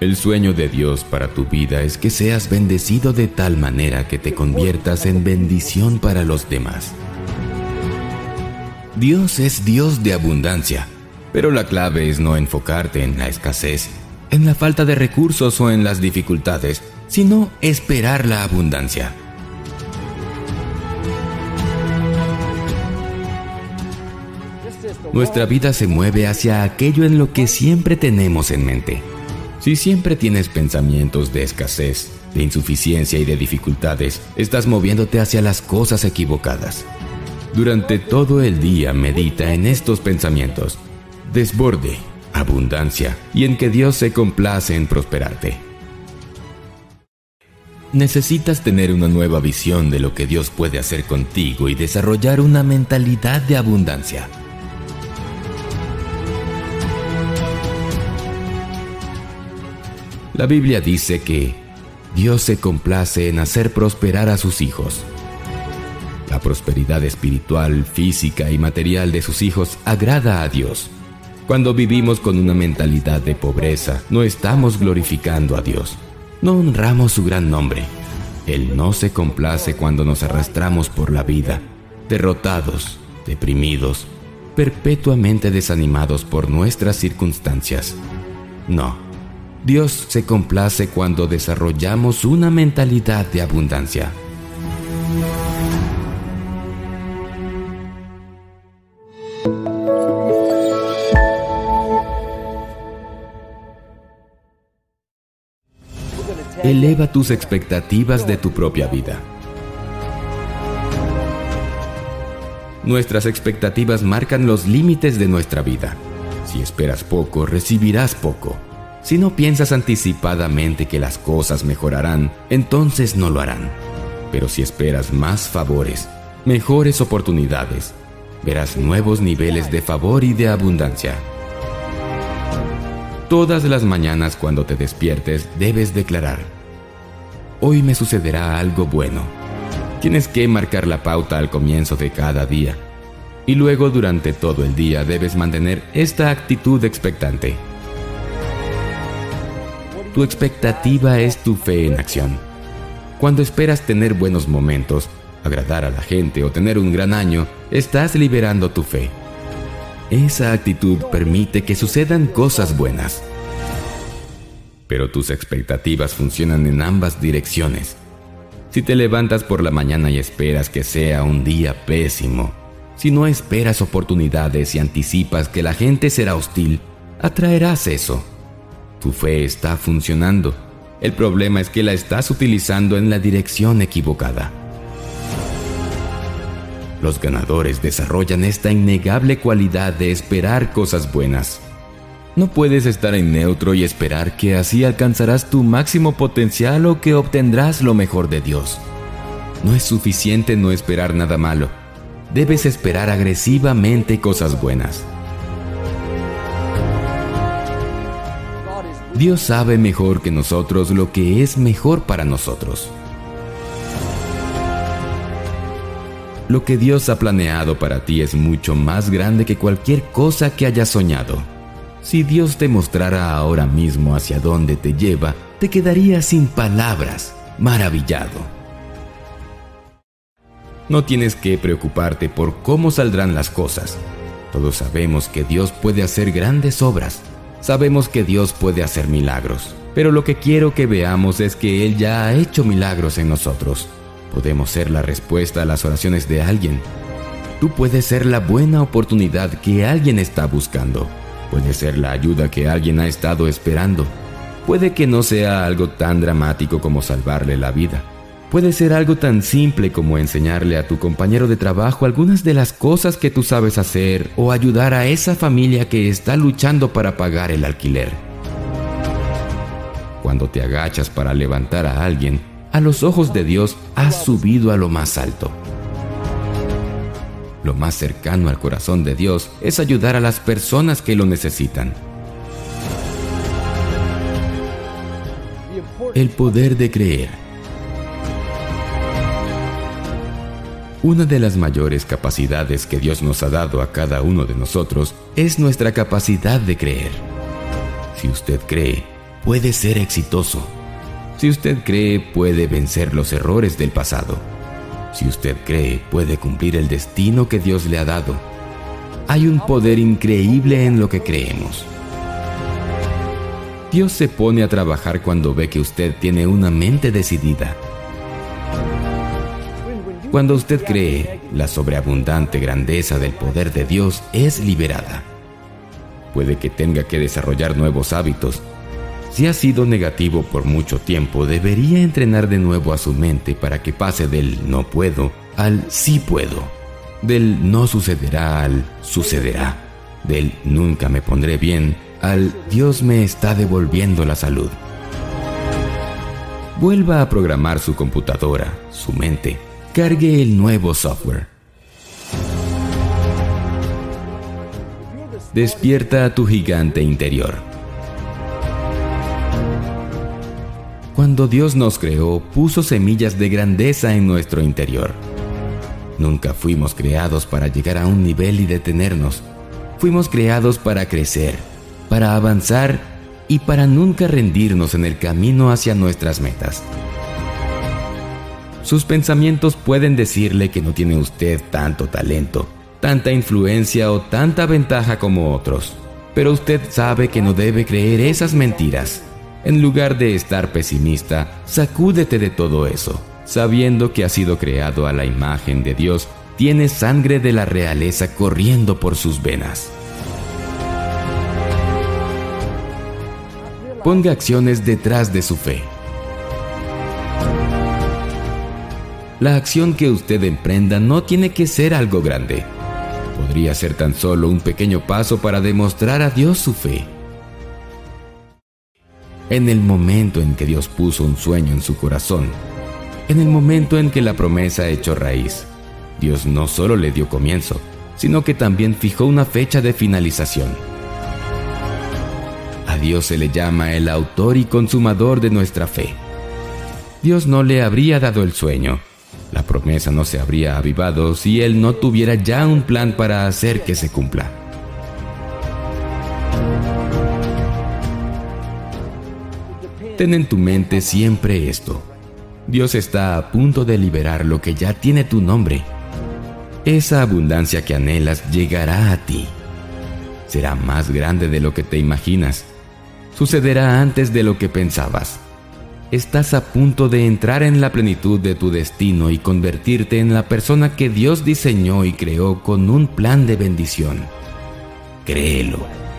El sueño de Dios para tu vida es que seas bendecido de tal manera que te conviertas en bendición para los demás. Dios es Dios de abundancia, pero la clave es no enfocarte en la escasez, en la falta de recursos o en las dificultades, sino esperar la abundancia. Nuestra vida se mueve hacia aquello en lo que siempre tenemos en mente. Si siempre tienes pensamientos de escasez, de insuficiencia y de dificultades, estás moviéndote hacia las cosas equivocadas. Durante todo el día medita en estos pensamientos. Desborde, abundancia y en que Dios se complace en prosperarte. Necesitas tener una nueva visión de lo que Dios puede hacer contigo y desarrollar una mentalidad de abundancia. La Biblia dice que Dios se complace en hacer prosperar a sus hijos. La prosperidad espiritual, física y material de sus hijos agrada a Dios. Cuando vivimos con una mentalidad de pobreza, no estamos glorificando a Dios. No honramos su gran nombre. Él no se complace cuando nos arrastramos por la vida, derrotados, deprimidos, perpetuamente desanimados por nuestras circunstancias. No. Dios se complace cuando desarrollamos una mentalidad de abundancia. Eleva tus expectativas de tu propia vida. Nuestras expectativas marcan los límites de nuestra vida. Si esperas poco, recibirás poco. Si no piensas anticipadamente que las cosas mejorarán, entonces no lo harán. Pero si esperas más favores, mejores oportunidades, verás nuevos niveles de favor y de abundancia. Todas las mañanas cuando te despiertes debes declarar, hoy me sucederá algo bueno. Tienes que marcar la pauta al comienzo de cada día y luego durante todo el día debes mantener esta actitud expectante. Tu expectativa es tu fe en acción. Cuando esperas tener buenos momentos, agradar a la gente o tener un gran año, estás liberando tu fe. Esa actitud permite que sucedan cosas buenas. Pero tus expectativas funcionan en ambas direcciones. Si te levantas por la mañana y esperas que sea un día pésimo, si no esperas oportunidades y anticipas que la gente será hostil, atraerás eso. Tu fe está funcionando. El problema es que la estás utilizando en la dirección equivocada. Los ganadores desarrollan esta innegable cualidad de esperar cosas buenas. No puedes estar en neutro y esperar que así alcanzarás tu máximo potencial o que obtendrás lo mejor de Dios. No es suficiente no esperar nada malo. Debes esperar agresivamente cosas buenas. Dios sabe mejor que nosotros lo que es mejor para nosotros. Lo que Dios ha planeado para ti es mucho más grande que cualquier cosa que hayas soñado. Si Dios te mostrara ahora mismo hacia dónde te lleva, te quedarías sin palabras, maravillado. No tienes que preocuparte por cómo saldrán las cosas. Todos sabemos que Dios puede hacer grandes obras Sabemos que Dios puede hacer milagros, pero lo que quiero que veamos es que Él ya ha hecho milagros en nosotros. Podemos ser la respuesta a las oraciones de alguien. Tú puedes ser la buena oportunidad que alguien está buscando. Puede ser la ayuda que alguien ha estado esperando. Puede que no sea algo tan dramático como salvarle la vida, Puede ser algo tan simple como enseñarle a tu compañero de trabajo algunas de las cosas que tú sabes hacer o ayudar a esa familia que está luchando para pagar el alquiler. Cuando te agachas para levantar a alguien, a los ojos de Dios has subido a lo más alto. Lo más cercano al corazón de Dios es ayudar a las personas que lo necesitan. El poder de creer. Una de las mayores capacidades que Dios nos ha dado a cada uno de nosotros es nuestra capacidad de creer. Si usted cree, puede ser exitoso. Si usted cree, puede vencer los errores del pasado. Si usted cree, puede cumplir el destino que Dios le ha dado. Hay un poder increíble en lo que creemos. Dios se pone a trabajar cuando ve que usted tiene una mente decidida. Cuando usted cree, la sobreabundante grandeza del poder de Dios es liberada. Puede que tenga que desarrollar nuevos hábitos. Si ha sido negativo por mucho tiempo, debería entrenar de nuevo a su mente para que pase del no puedo al sí puedo, del no sucederá al sucederá, del nunca me pondré bien al Dios me está devolviendo la salud. Vuelva a programar su computadora, su mente. Cargue el nuevo software. Despierta a tu gigante interior. Cuando Dios nos creó, puso semillas de grandeza en nuestro interior. Nunca fuimos creados para llegar a un nivel y detenernos. Fuimos creados para crecer, para avanzar y para nunca rendirnos en el camino hacia nuestras metas. Sus pensamientos pueden decirle que no tiene usted tanto talento, tanta influencia o tanta ventaja como otros, pero usted sabe que no debe creer esas mentiras. En lugar de estar pesimista, sacúdete de todo eso, sabiendo que ha sido creado a la imagen de Dios, tiene sangre de la realeza corriendo por sus venas. ponga acciones detrás de su fe. La acción que usted emprenda no tiene que ser algo grande. Podría ser tan solo un pequeño paso para demostrar a Dios su fe. En el momento en que Dios puso un sueño en su corazón, en el momento en que la promesa echó raíz, Dios no solo le dio comienzo, sino que también fijó una fecha de finalización. Dios se le llama el autor y consumador de nuestra fe. Dios no le habría dado el sueño. La promesa no se habría avivado si Él no tuviera ya un plan para hacer que se cumpla. Ten en tu mente siempre esto. Dios está a punto de liberar lo que ya tiene tu nombre. Esa abundancia que anhelas llegará a ti. Será más grande de lo que te imaginas sucederá antes de lo que pensabas. Estás a punto de entrar en la plenitud de tu destino y convertirte en la persona que Dios diseñó y creó con un plan de bendición. Créelo.